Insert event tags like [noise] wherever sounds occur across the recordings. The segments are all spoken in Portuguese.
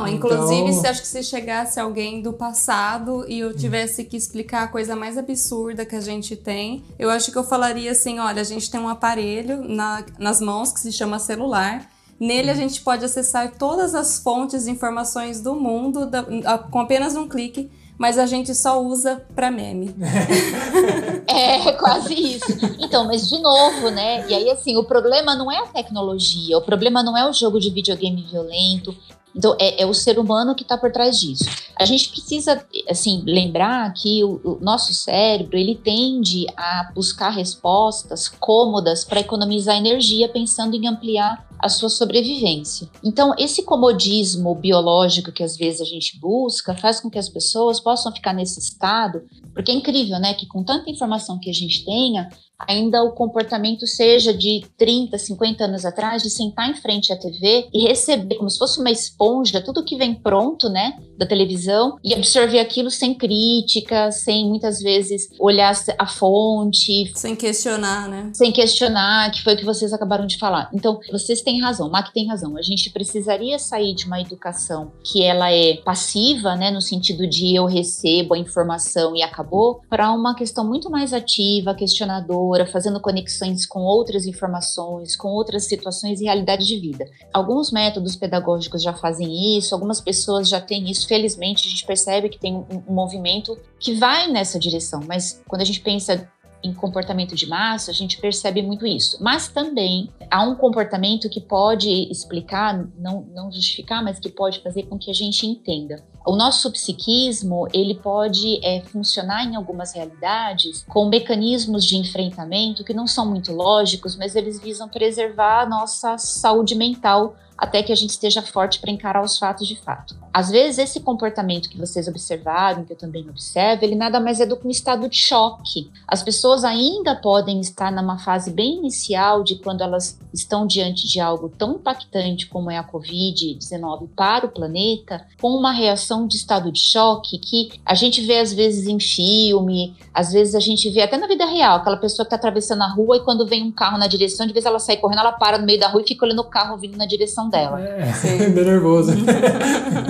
Não, inclusive, então... se acho que se chegasse alguém do passado e eu tivesse que explicar a coisa mais absurda que a gente tem, eu acho que eu falaria assim: olha, a gente tem um aparelho na, nas mãos que se chama celular. Nele a gente pode acessar todas as fontes de informações do mundo da, a, com apenas um clique mas a gente só usa para meme. [laughs] é, quase isso. Então, mas de novo, né? E aí, assim, o problema não é a tecnologia, o problema não é o jogo de videogame violento. Então, é, é o ser humano que está por trás disso. A gente precisa, assim, lembrar que o, o nosso cérebro, ele tende a buscar respostas cômodas para economizar energia, pensando em ampliar a sua sobrevivência. Então, esse comodismo biológico que às vezes a gente busca faz com que as pessoas possam ficar nesse estado, porque é incrível, né, que com tanta informação que a gente tenha, ainda o comportamento seja de 30, 50 anos atrás, de sentar em frente à TV e receber como se fosse uma esponja tudo que vem pronto, né, da televisão e absorver aquilo sem crítica, sem muitas vezes olhar a fonte, sem questionar, né? Sem questionar, que foi o que vocês acabaram de falar. Então, vocês têm razão, Mac tem razão. A gente precisaria sair de uma educação que ela é passiva, né, no sentido de eu recebo a informação e acabou, para uma questão muito mais ativa, questionadora fazendo conexões com outras informações, com outras situações e realidade de vida. Alguns métodos pedagógicos já fazem isso, algumas pessoas já têm isso. Felizmente, a gente percebe que tem um, um movimento que vai nessa direção, mas quando a gente pensa em comportamento de massa, a gente percebe muito isso. Mas também há um comportamento que pode explicar, não, não justificar, mas que pode fazer com que a gente entenda o nosso psiquismo ele pode é, funcionar em algumas realidades com mecanismos de enfrentamento que não são muito lógicos, mas eles visam preservar a nossa saúde mental até que a gente esteja forte para encarar os fatos de fato. Às vezes, esse comportamento que vocês observaram, que eu também observo, ele nada mais é do que um estado de choque. As pessoas ainda podem estar numa fase bem inicial de quando elas estão diante de algo tão impactante como é a Covid-19 para o planeta, com uma reação de estado de choque que a gente vê às vezes em filme, às vezes a gente vê até na vida real, aquela pessoa que está atravessando a rua e quando vem um carro na direção, de vez ela sai correndo, ela para no meio da rua e fica olhando o carro vindo na direção dela. [laughs] É, bem nervoso.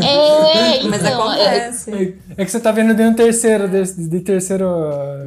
É, então, Mas acontece. É, é, que você tá vendo de um terceiro, de, de terceiro...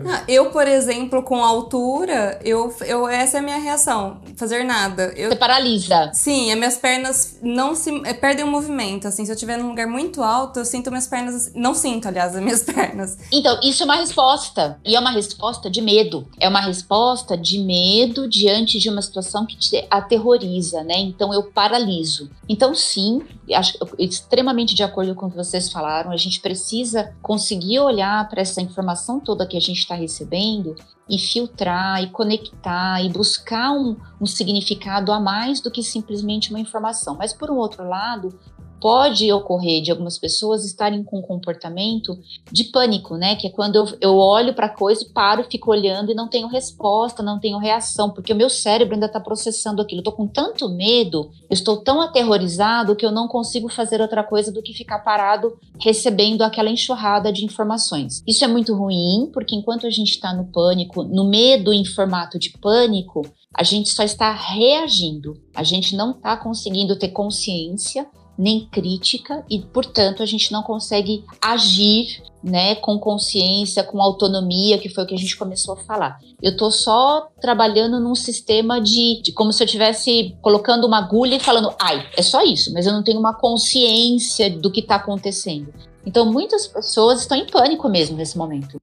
Ah, eu, por exemplo, com altura, eu, eu, essa é a minha reação, fazer nada. Eu, você paralisa. Sim, as minhas pernas não se... É, perdem o movimento, assim, se eu estiver num lugar muito alto, eu sinto minhas pernas... Não sinto, aliás, as minhas [laughs] pernas. Então, isso é uma resposta, e é uma resposta de medo. É uma resposta de medo diante de uma situação que te aterroriza, né? Então, eu paraliso então, sim, acho extremamente de acordo com o que vocês falaram, a gente precisa conseguir olhar para essa informação toda que a gente está recebendo e filtrar e conectar e buscar um, um significado a mais do que simplesmente uma informação. Mas, por um outro lado, pode ocorrer de algumas pessoas estarem com um comportamento de pânico, né? Que é quando eu, eu olho para a coisa e paro, fico olhando e não tenho resposta, não tenho reação, porque o meu cérebro ainda está processando aquilo. Eu tô com tanto medo, eu estou tão aterrorizado que eu não consigo fazer outra coisa do que ficar parado recebendo aquela enxurrada de informações. Isso é muito ruim, porque enquanto a gente está no pânico, no medo em formato de pânico, a gente só está reagindo. A gente não está conseguindo ter consciência nem crítica e, portanto, a gente não consegue agir né, com consciência, com autonomia, que foi o que a gente começou a falar. Eu tô só trabalhando num sistema de, de como se eu estivesse colocando uma agulha e falando, ai, é só isso, mas eu não tenho uma consciência do que está acontecendo. Então, muitas pessoas estão em pânico mesmo nesse momento.